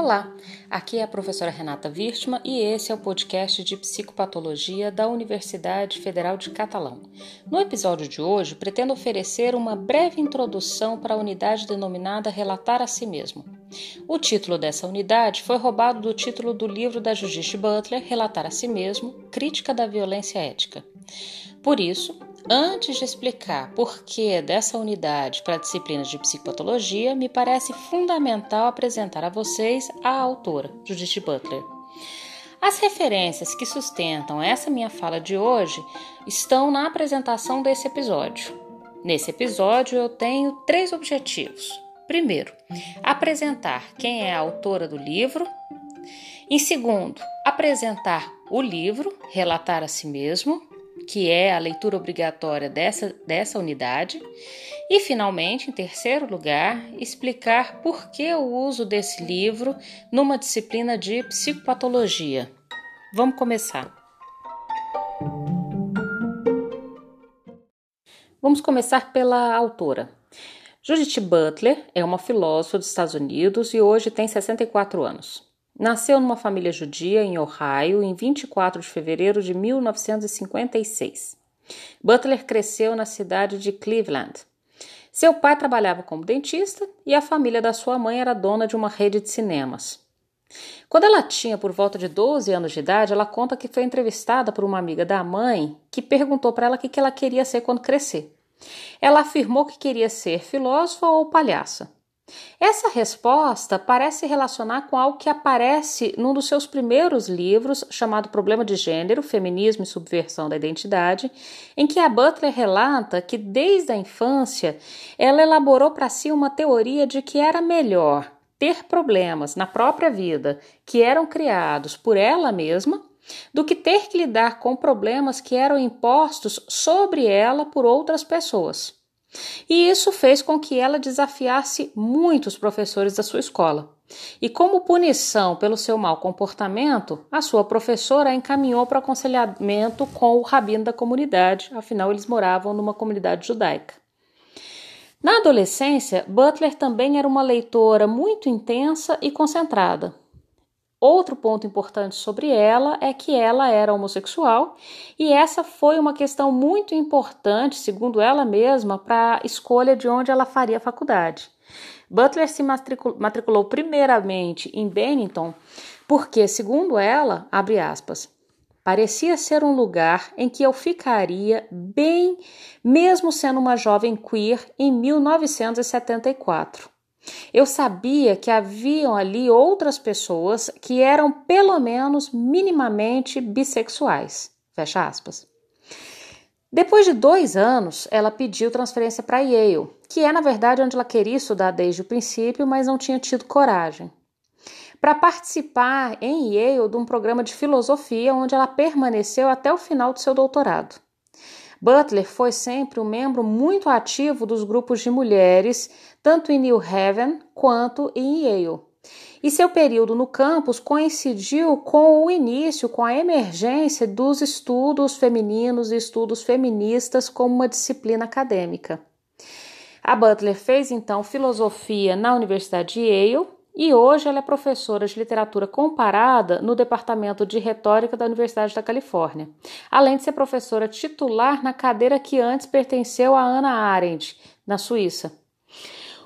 Olá, aqui é a professora Renata Wirtmann e esse é o podcast de psicopatologia da Universidade Federal de Catalão. No episódio de hoje, pretendo oferecer uma breve introdução para a unidade denominada Relatar a Si Mesmo. O título dessa unidade foi roubado do título do livro da Judith Butler, Relatar a Si Mesmo, Crítica da Violência Ética. Por isso, Antes de explicar por que dessa unidade para a disciplina de psicopatologia, me parece fundamental apresentar a vocês a autora, Judith Butler. As referências que sustentam essa minha fala de hoje estão na apresentação desse episódio. Nesse episódio, eu tenho três objetivos. Primeiro, apresentar quem é a autora do livro. Em segundo, apresentar o livro, relatar a si mesmo que é a leitura obrigatória dessa, dessa unidade. E, finalmente, em terceiro lugar, explicar por que o uso desse livro numa disciplina de psicopatologia. Vamos começar. Vamos começar pela autora. Judith Butler é uma filósofa dos Estados Unidos e hoje tem 64 anos. Nasceu numa família judia em Ohio em 24 de fevereiro de 1956. Butler cresceu na cidade de Cleveland. Seu pai trabalhava como dentista e a família da sua mãe era dona de uma rede de cinemas. Quando ela tinha por volta de 12 anos de idade, ela conta que foi entrevistada por uma amiga da mãe que perguntou para ela o que ela queria ser quando crescer. Ela afirmou que queria ser filósofa ou palhaça. Essa resposta parece relacionar com algo que aparece num dos seus primeiros livros, chamado Problema de Gênero, Feminismo e Subversão da Identidade, em que a Butler relata que desde a infância ela elaborou para si uma teoria de que era melhor ter problemas na própria vida que eram criados por ela mesma do que ter que lidar com problemas que eram impostos sobre ela por outras pessoas. E isso fez com que ela desafiasse muitos professores da sua escola. E como punição pelo seu mau comportamento, a sua professora a encaminhou para aconselhamento com o rabino da comunidade, afinal eles moravam numa comunidade judaica. Na adolescência, Butler também era uma leitora muito intensa e concentrada. Outro ponto importante sobre ela é que ela era homossexual e essa foi uma questão muito importante, segundo ela mesma, para a escolha de onde ela faria faculdade. Butler se matriculou primeiramente em Bennington porque, segundo ela, abre aspas, parecia ser um lugar em que eu ficaria bem, mesmo sendo uma jovem queer em 1974. Eu sabia que haviam ali outras pessoas que eram pelo menos minimamente bissexuais. Fecha aspas. Depois de dois anos, ela pediu transferência para Yale, que é na verdade onde ela queria estudar desde o princípio, mas não tinha tido coragem. Para participar em Yale de um programa de filosofia onde ela permaneceu até o final do seu doutorado. Butler foi sempre um membro muito ativo dos grupos de mulheres, tanto em New Haven quanto em Yale. E seu período no campus coincidiu com o início, com a emergência dos estudos femininos e estudos feministas como uma disciplina acadêmica. A Butler fez então filosofia na Universidade de Yale e hoje ela é professora de literatura comparada no Departamento de Retórica da Universidade da Califórnia, além de ser professora titular na cadeira que antes pertenceu a Ana Arendt, na Suíça.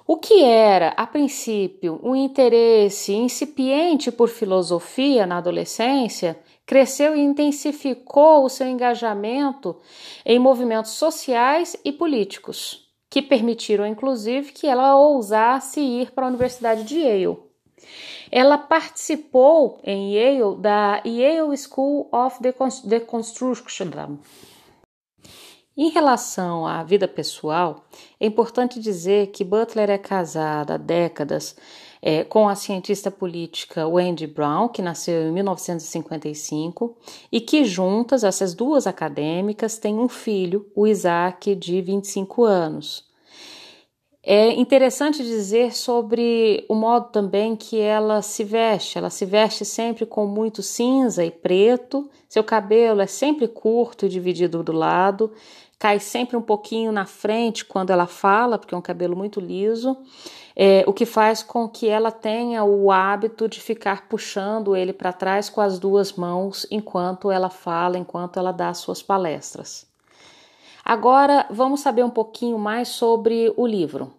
O que era, a princípio, um interesse incipiente por filosofia na adolescência, cresceu e intensificou o seu engajamento em movimentos sociais e políticos que permitiram, inclusive, que ela ousasse ir para a Universidade de Yale. Ela participou em Yale da Yale School of Deconstruction. Em relação à vida pessoal, é importante dizer que Butler é casada há décadas é, com a cientista política Wendy Brown, que nasceu em 1955, e que juntas, essas duas acadêmicas, têm um filho, o Isaac, de 25 anos. É interessante dizer sobre o modo também que ela se veste. Ela se veste sempre com muito cinza e preto, seu cabelo é sempre curto e dividido do lado, cai sempre um pouquinho na frente quando ela fala, porque é um cabelo muito liso, é, o que faz com que ela tenha o hábito de ficar puxando ele para trás com as duas mãos enquanto ela fala, enquanto ela dá suas palestras. Agora vamos saber um pouquinho mais sobre o livro.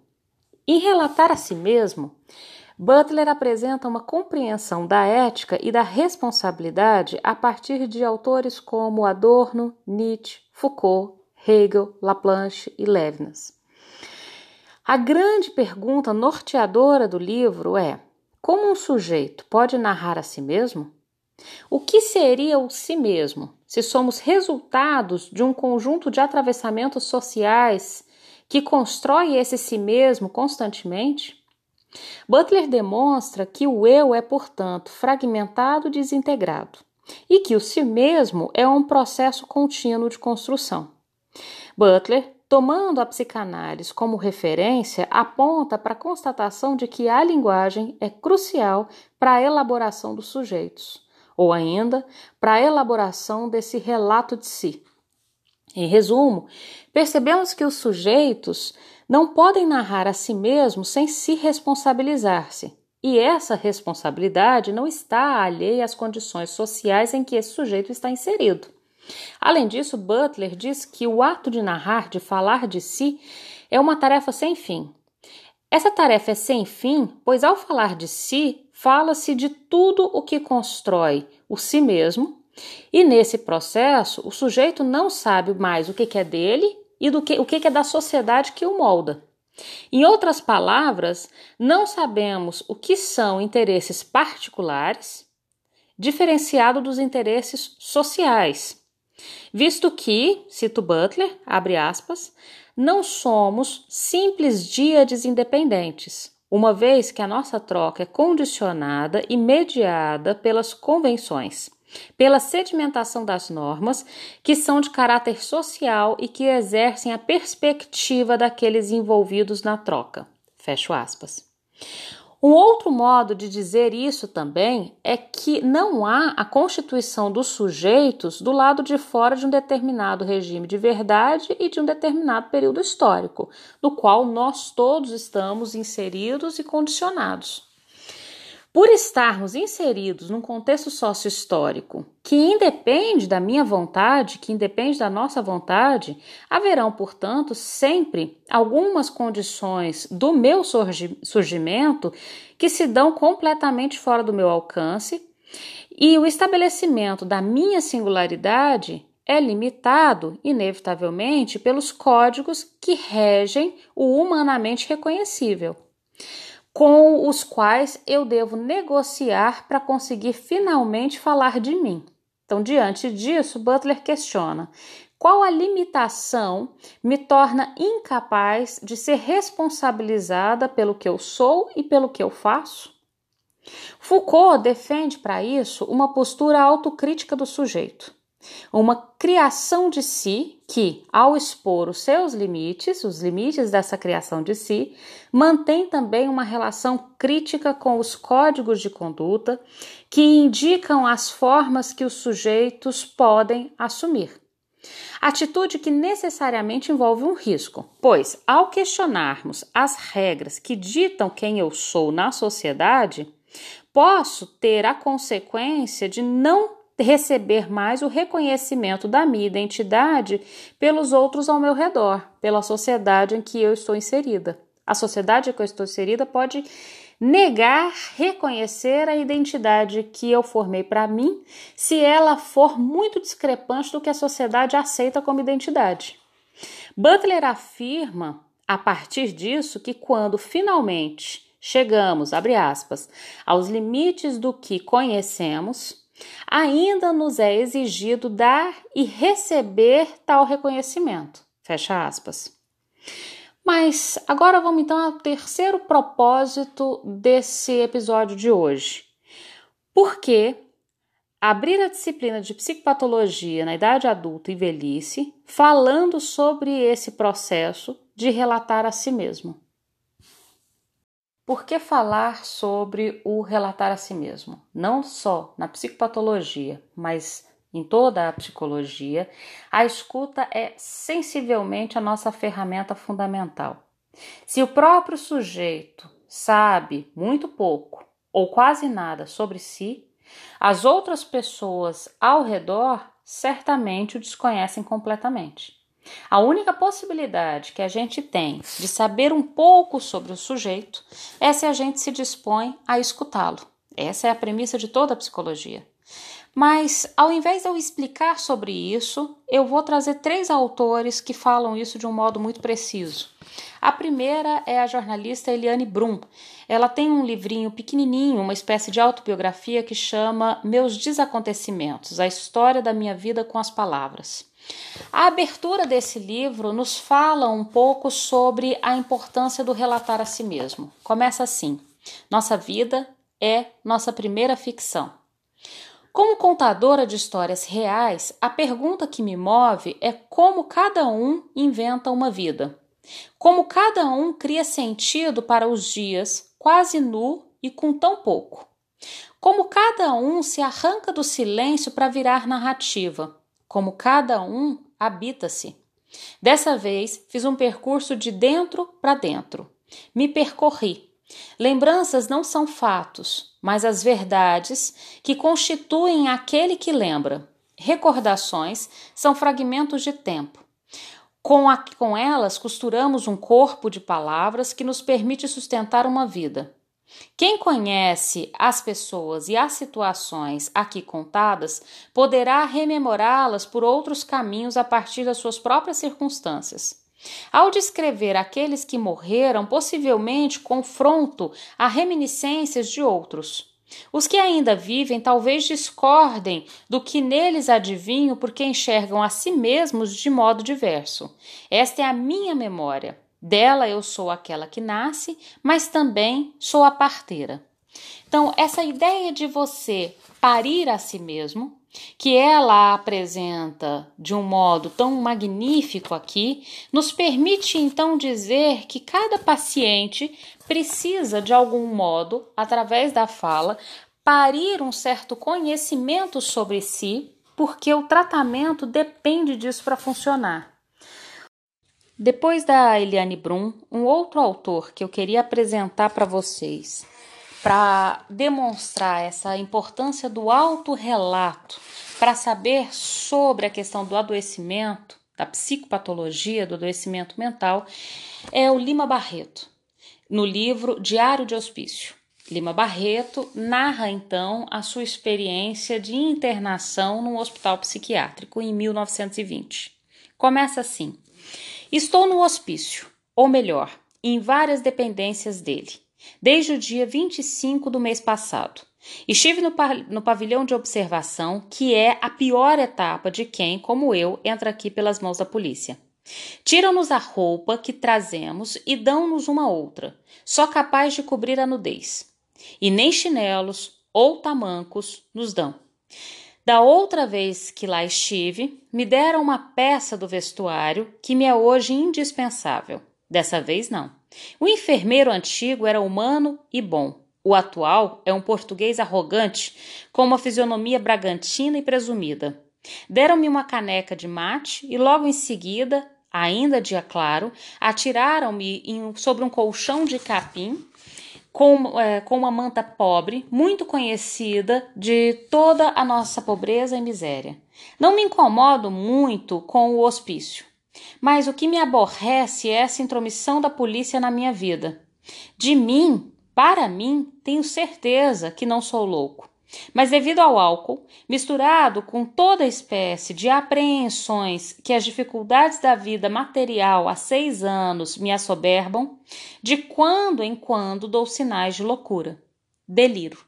Em relatar a si mesmo, Butler apresenta uma compreensão da ética e da responsabilidade a partir de autores como Adorno, Nietzsche, Foucault, Hegel, Laplanche e Levinas. A grande pergunta norteadora do livro é: como um sujeito pode narrar a si mesmo? O que seria o si mesmo se somos resultados de um conjunto de atravessamentos sociais que constrói esse si mesmo constantemente? Butler demonstra que o eu é, portanto, fragmentado e desintegrado, e que o si mesmo é um processo contínuo de construção. Butler, tomando a psicanálise como referência, aponta para a constatação de que a linguagem é crucial para a elaboração dos sujeitos, ou ainda para a elaboração desse relato de si. Em resumo, percebemos que os sujeitos não podem narrar a si mesmos sem se responsabilizar-se. E essa responsabilidade não está alheia às condições sociais em que esse sujeito está inserido. Além disso, Butler diz que o ato de narrar, de falar de si, é uma tarefa sem fim. Essa tarefa é sem fim, pois ao falar de si, fala-se de tudo o que constrói o si mesmo, e nesse processo o sujeito não sabe mais o que é dele e do que, o que é da sociedade que o molda. Em outras palavras, não sabemos o que são interesses particulares, diferenciado dos interesses sociais, visto que, cito Butler, abre aspas, não somos simples díades independentes, uma vez que a nossa troca é condicionada e mediada pelas convenções pela sedimentação das normas, que são de caráter social e que exercem a perspectiva daqueles envolvidos na troca. Fecho aspas. Um outro modo de dizer isso também é que não há a constituição dos sujeitos do lado de fora de um determinado regime de verdade e de um determinado período histórico, no qual nós todos estamos inseridos e condicionados. Por estarmos inseridos num contexto sócio-histórico que independe da minha vontade, que independe da nossa vontade, haverão, portanto, sempre algumas condições do meu surgimento que se dão completamente fora do meu alcance, e o estabelecimento da minha singularidade é limitado, inevitavelmente, pelos códigos que regem o humanamente reconhecível com os quais eu devo negociar para conseguir finalmente falar de mim. Então, diante disso, Butler questiona: qual a limitação me torna incapaz de ser responsabilizada pelo que eu sou e pelo que eu faço? Foucault defende para isso uma postura autocrítica do sujeito uma criação de si que, ao expor os seus limites, os limites dessa criação de si, mantém também uma relação crítica com os códigos de conduta que indicam as formas que os sujeitos podem assumir. Atitude que necessariamente envolve um risco, pois, ao questionarmos as regras que ditam quem eu sou na sociedade, posso ter a consequência de não receber mais o reconhecimento da minha identidade pelos outros ao meu redor, pela sociedade em que eu estou inserida. A sociedade em que eu estou inserida pode negar reconhecer a identidade que eu formei para mim, se ela for muito discrepante do que a sociedade aceita como identidade. Butler afirma, a partir disso, que quando finalmente chegamos, abre aspas, aos limites do que conhecemos, ainda nos é exigido dar e receber tal reconhecimento. Fecha aspas. Mas agora vamos então ao terceiro propósito desse episódio de hoje. Por que abrir a disciplina de psicopatologia na idade adulta e velhice, falando sobre esse processo de relatar a si mesmo? Por que falar sobre o relatar a si mesmo? Não só na psicopatologia, mas em toda a psicologia, a escuta é sensivelmente a nossa ferramenta fundamental. Se o próprio sujeito sabe muito pouco ou quase nada sobre si, as outras pessoas ao redor certamente o desconhecem completamente. A única possibilidade que a gente tem de saber um pouco sobre o sujeito é se a gente se dispõe a escutá-lo. Essa é a premissa de toda a psicologia. Mas, ao invés de eu explicar sobre isso, eu vou trazer três autores que falam isso de um modo muito preciso. A primeira é a jornalista Eliane Brum. Ela tem um livrinho pequenininho, uma espécie de autobiografia que chama Meus Desacontecimentos A História da Minha Vida com as Palavras. A abertura desse livro nos fala um pouco sobre a importância do relatar a si mesmo. Começa assim: Nossa vida é nossa primeira ficção. Como contadora de histórias reais, a pergunta que me move é como cada um inventa uma vida. Como cada um cria sentido para os dias, quase nu e com tão pouco. Como cada um se arranca do silêncio para virar narrativa. Como cada um habita-se. Dessa vez fiz um percurso de dentro para dentro. Me percorri, Lembranças não são fatos, mas as verdades que constituem aquele que lembra. Recordações são fragmentos de tempo. Com, a, com elas, costuramos um corpo de palavras que nos permite sustentar uma vida. Quem conhece as pessoas e as situações aqui contadas poderá rememorá-las por outros caminhos a partir das suas próprias circunstâncias. Ao descrever aqueles que morreram, possivelmente confronto a reminiscências de outros. Os que ainda vivem talvez discordem do que neles adivinho porque enxergam a si mesmos de modo diverso. Esta é a minha memória. Dela eu sou aquela que nasce, mas também sou a parteira. Então, essa ideia de você parir a si mesmo que ela apresenta de um modo tão magnífico aqui, nos permite então dizer que cada paciente precisa, de algum modo, através da fala, parir um certo conhecimento sobre si, porque o tratamento depende disso para funcionar. Depois da Eliane Brum, um outro autor que eu queria apresentar para vocês para demonstrar essa importância do autorrelato, para saber sobre a questão do adoecimento, da psicopatologia, do adoecimento mental, é o Lima Barreto, no livro Diário de Hospício. Lima Barreto narra então a sua experiência de internação num hospital psiquiátrico em 1920. Começa assim: Estou no hospício, ou melhor, em várias dependências dele desde o dia 25 do mês passado. Estive no, no, pavilhão de observação, que é a pior etapa de quem, como eu, entra aqui pelas mãos da polícia. Tiram-nos a roupa que trazemos e dão-nos uma outra, só capaz de cobrir a nudez. E nem chinelos ou tamancos nos dão. Da outra vez que lá estive, me deram uma peça do vestuário que me é hoje indispensável. Dessa vez não. O enfermeiro antigo era humano e bom. O atual é um português arrogante, com uma fisionomia bragantina e presumida. Deram-me uma caneca de mate e logo em seguida, ainda dia claro, atiraram-me sobre um colchão de capim com, é, com uma manta pobre, muito conhecida de toda a nossa pobreza e miséria. Não me incomodo muito com o hospício. Mas o que me aborrece é essa intromissão da polícia na minha vida. De mim, para mim, tenho certeza que não sou louco. Mas devido ao álcool, misturado com toda espécie de apreensões que as dificuldades da vida material há seis anos me assoberbam, de quando em quando dou sinais de loucura. Deliro.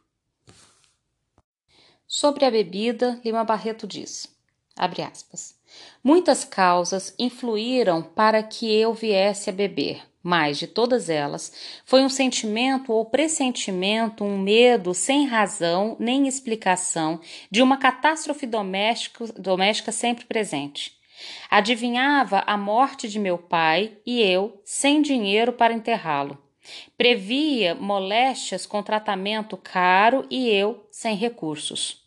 Sobre a bebida, Lima Barreto diz, aspas, Muitas causas influíram para que eu viesse a beber, mas de todas elas foi um sentimento ou pressentimento, um medo sem razão nem explicação de uma catástrofe doméstica, doméstica sempre presente. Adivinhava a morte de meu pai e eu sem dinheiro para enterrá-lo. Previa moléstias com tratamento caro e eu sem recursos.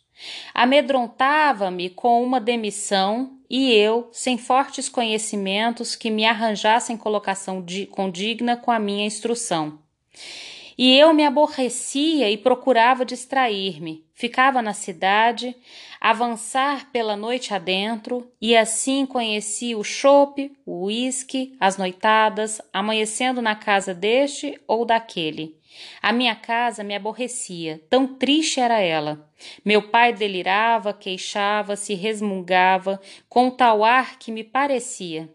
Amedrontava-me com uma demissão e eu, sem fortes conhecimentos que me arranjassem colocação condigna com a minha instrução. E eu me aborrecia e procurava distrair-me. Ficava na cidade, avançar pela noite adentro, e assim conheci o chope, o uísque, as noitadas, amanhecendo na casa deste ou daquele. A minha casa me aborrecia, tão triste era ela. Meu pai delirava, queixava-se, resmungava, com tal ar que me parecia.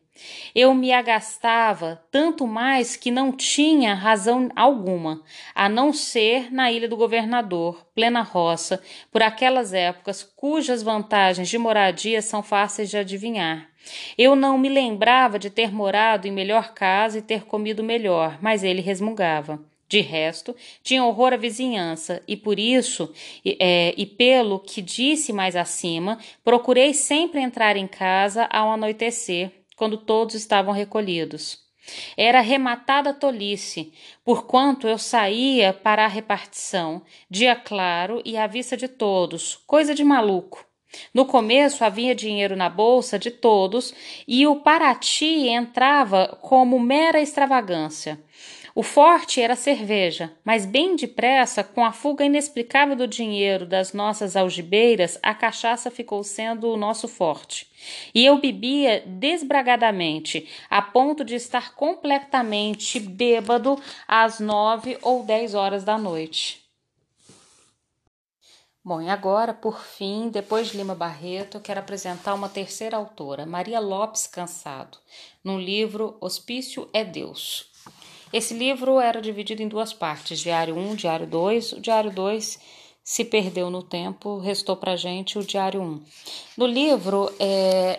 Eu me agastava tanto mais que não tinha razão alguma, a não ser na ilha do governador, plena roça, por aquelas épocas cujas vantagens de moradia são fáceis de adivinhar. Eu não me lembrava de ter morado em melhor casa e ter comido melhor, mas ele resmungava. De resto, tinha horror à vizinhança, e por isso, e, é, e pelo que disse mais acima, procurei sempre entrar em casa ao anoitecer, quando todos estavam recolhidos. Era rematada tolice, porquanto eu saía para a repartição, dia claro e à vista de todos, coisa de maluco. No começo havia dinheiro na bolsa de todos e o Paraty entrava como mera extravagância. O forte era a cerveja, mas bem depressa, com a fuga inexplicável do dinheiro das nossas algibeiras, a cachaça ficou sendo o nosso forte. E eu bebia desbragadamente, a ponto de estar completamente bêbado às nove ou dez horas da noite. Bom, e agora, por fim, depois de Lima Barreto, eu quero apresentar uma terceira autora, Maria Lopes Cansado, no livro Hospício é Deus. Esse livro era dividido em duas partes, diário 1, diário 2. O diário 2 se perdeu no tempo, restou para gente o diário 1. No livro, é,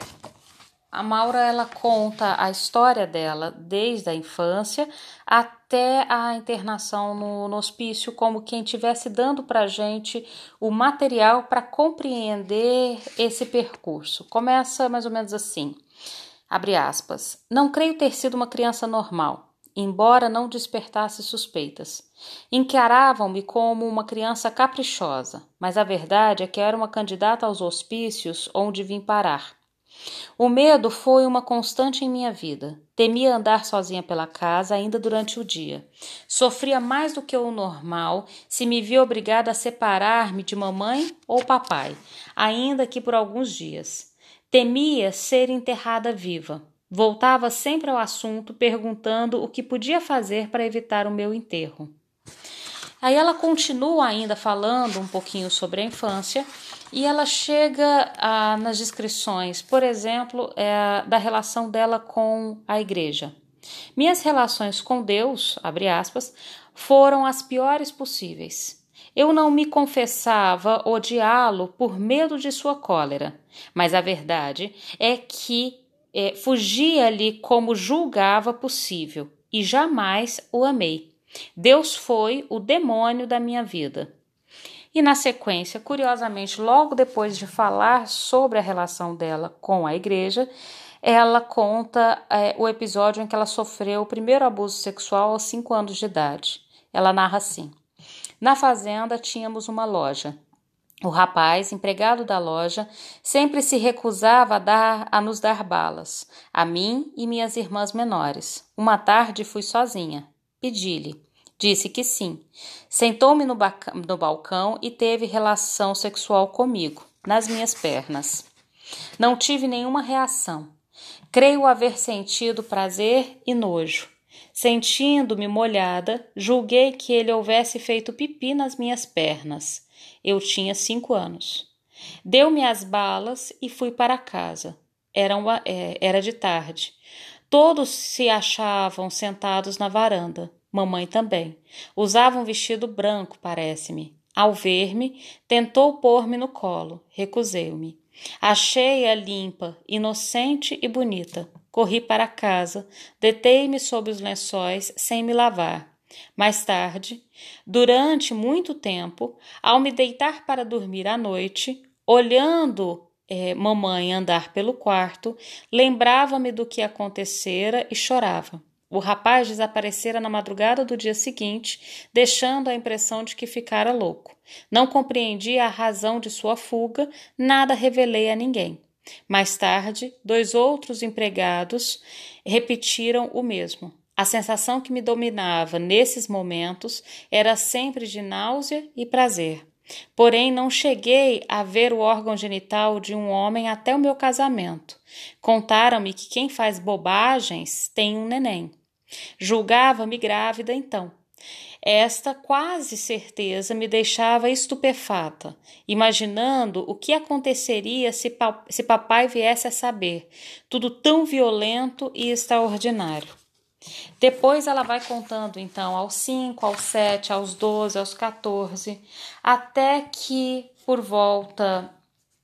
a Maura ela conta a história dela desde a infância até a internação no, no hospício, como quem estivesse dando para gente o material para compreender esse percurso. Começa mais ou menos assim. Abre aspas. Não creio ter sido uma criança normal embora não despertasse suspeitas. Encaravam-me como uma criança caprichosa, mas a verdade é que era uma candidata aos hospícios onde vim parar. O medo foi uma constante em minha vida. Temia andar sozinha pela casa ainda durante o dia. Sofria mais do que o normal se me via obrigada a separar-me de mamãe ou papai, ainda que por alguns dias. Temia ser enterrada viva. Voltava sempre ao assunto, perguntando o que podia fazer para evitar o meu enterro. Aí ela continua ainda falando um pouquinho sobre a infância e ela chega a, nas descrições, por exemplo, é, da relação dela com a igreja. Minhas relações com Deus, abre aspas, foram as piores possíveis. Eu não me confessava odiá-lo por medo de sua cólera, mas a verdade é que é, fugia-lhe como julgava possível e jamais o amei. Deus foi o demônio da minha vida. E na sequência, curiosamente, logo depois de falar sobre a relação dela com a igreja, ela conta é, o episódio em que ela sofreu o primeiro abuso sexual aos 5 anos de idade. Ela narra assim: Na fazenda tínhamos uma loja. O rapaz, empregado da loja, sempre se recusava a, dar, a nos dar balas, a mim e minhas irmãs menores. Uma tarde fui sozinha. Pedi-lhe. Disse que sim. Sentou-me no, no balcão e teve relação sexual comigo, nas minhas pernas. Não tive nenhuma reação. Creio haver sentido prazer e nojo. Sentindo-me molhada, julguei que ele houvesse feito pipi nas minhas pernas. Eu tinha cinco anos. Deu-me as balas e fui para casa. Era, uma, é, era de tarde. Todos se achavam sentados na varanda. Mamãe também. Usava um vestido branco, parece-me. Ao ver-me, tentou pôr-me no colo. Recusei-me. Achei-a limpa, inocente e bonita. Corri para casa, detei-me sob os lençóis sem me lavar. Mais tarde, durante muito tempo, ao me deitar para dormir à noite, olhando é, mamãe andar pelo quarto, lembrava-me do que acontecera e chorava. O rapaz desaparecera na madrugada do dia seguinte, deixando a impressão de que ficara louco. Não compreendi a razão de sua fuga, nada revelei a ninguém. Mais tarde, dois outros empregados repetiram o mesmo. A sensação que me dominava nesses momentos era sempre de náusea e prazer. Porém, não cheguei a ver o órgão genital de um homem até o meu casamento. Contaram-me que quem faz bobagens tem um neném. Julgava-me grávida então. Esta quase certeza me deixava estupefata, imaginando o que aconteceria se, pa se papai viesse a saber, tudo tão violento e extraordinário. Depois ela vai contando então aos 5, aos 7, aos 12, aos 14, até que por volta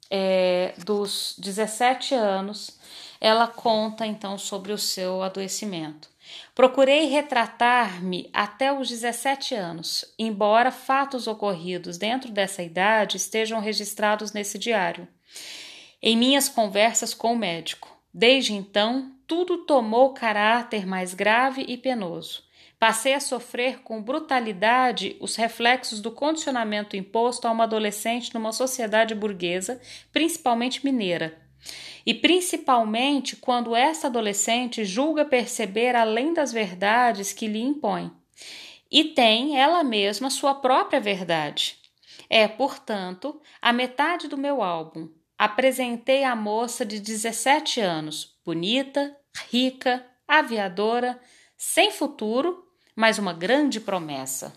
é, dos 17 anos ela conta então sobre o seu adoecimento. Procurei retratar-me até os 17 anos, embora fatos ocorridos dentro dessa idade estejam registrados nesse diário. Em minhas conversas com o médico. Desde então, tudo tomou caráter mais grave e penoso. Passei a sofrer com brutalidade os reflexos do condicionamento imposto a uma adolescente numa sociedade burguesa, principalmente mineira. E principalmente quando esta adolescente julga perceber além das verdades que lhe impõe. E tem ela mesma sua própria verdade. É, portanto, a metade do meu álbum. Apresentei a moça de 17 anos, bonita, rica, aviadora, sem futuro, mas uma grande promessa.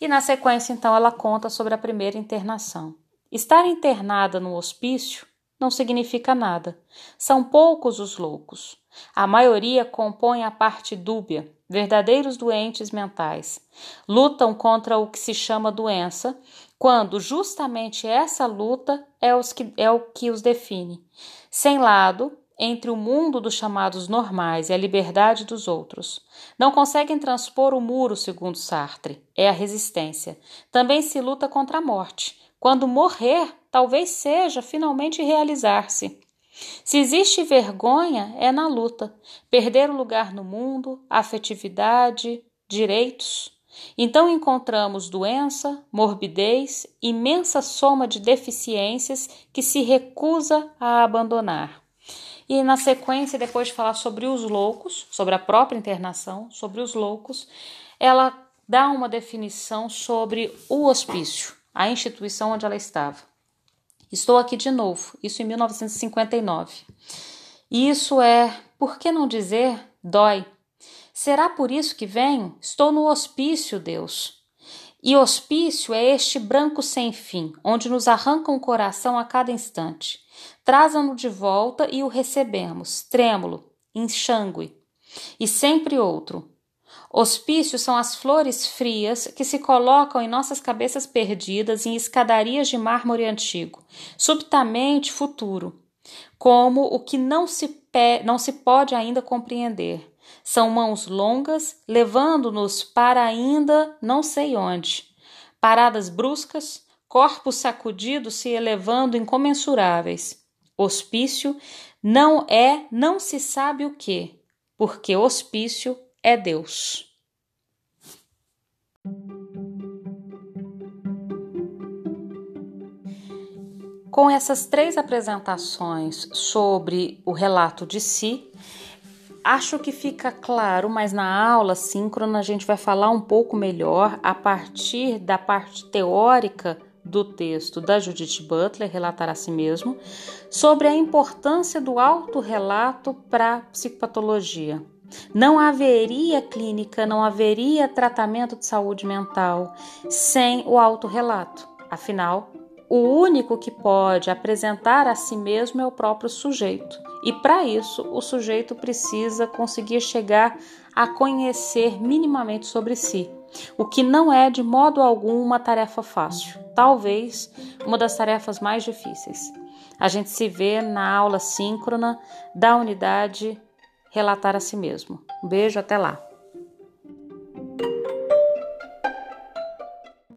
E na sequência, então, ela conta sobre a primeira internação. Estar internada no hospício não significa nada. São poucos os loucos. A maioria compõe a parte dúbia, verdadeiros doentes mentais. Lutam contra o que se chama doença, quando justamente essa luta é, os que, é o que os define. Sem lado, entre o mundo dos chamados normais e a liberdade dos outros. Não conseguem transpor o muro, segundo Sartre, é a resistência. Também se luta contra a morte. Quando morrer, talvez seja finalmente realizar-se. Se existe vergonha, é na luta. Perder o lugar no mundo, afetividade, direitos. Então encontramos doença, morbidez, imensa soma de deficiências que se recusa a abandonar. E na sequência, depois de falar sobre os loucos, sobre a própria internação, sobre os loucos, ela dá uma definição sobre o hospício, a instituição onde ela estava. Estou aqui de novo, isso em 1959. Isso é, por que não dizer, dói. Será por isso que venho? Estou no hospício, Deus. E hospício é este branco sem fim, onde nos arrancam o coração a cada instante. Trazam-no de volta e o recebemos, trêmulo, enxangue. E sempre outro. Hospícios são as flores frias que se colocam em nossas cabeças perdidas em escadarias de mármore antigo, subitamente futuro, como o que não se, não se pode ainda compreender. São mãos longas, levando-nos para ainda não sei onde. Paradas bruscas, corpos sacudidos se elevando incomensuráveis. Hospício não é não se sabe o que, porque hospício é Deus. Com essas três apresentações sobre o relato de si, acho que fica claro, mas na aula síncrona a gente vai falar um pouco melhor a partir da parte teórica do texto da Judith Butler, Relatar a Si Mesmo, sobre a importância do autorrelato para a psicopatologia. Não haveria clínica, não haveria tratamento de saúde mental sem o autorrelato. Afinal, o único que pode apresentar a si mesmo é o próprio sujeito. E para isso, o sujeito precisa conseguir chegar a conhecer minimamente sobre si, o que não é de modo algum uma tarefa fácil, talvez uma das tarefas mais difíceis. A gente se vê na aula síncrona da unidade Relatar a si mesmo. Um beijo, até lá.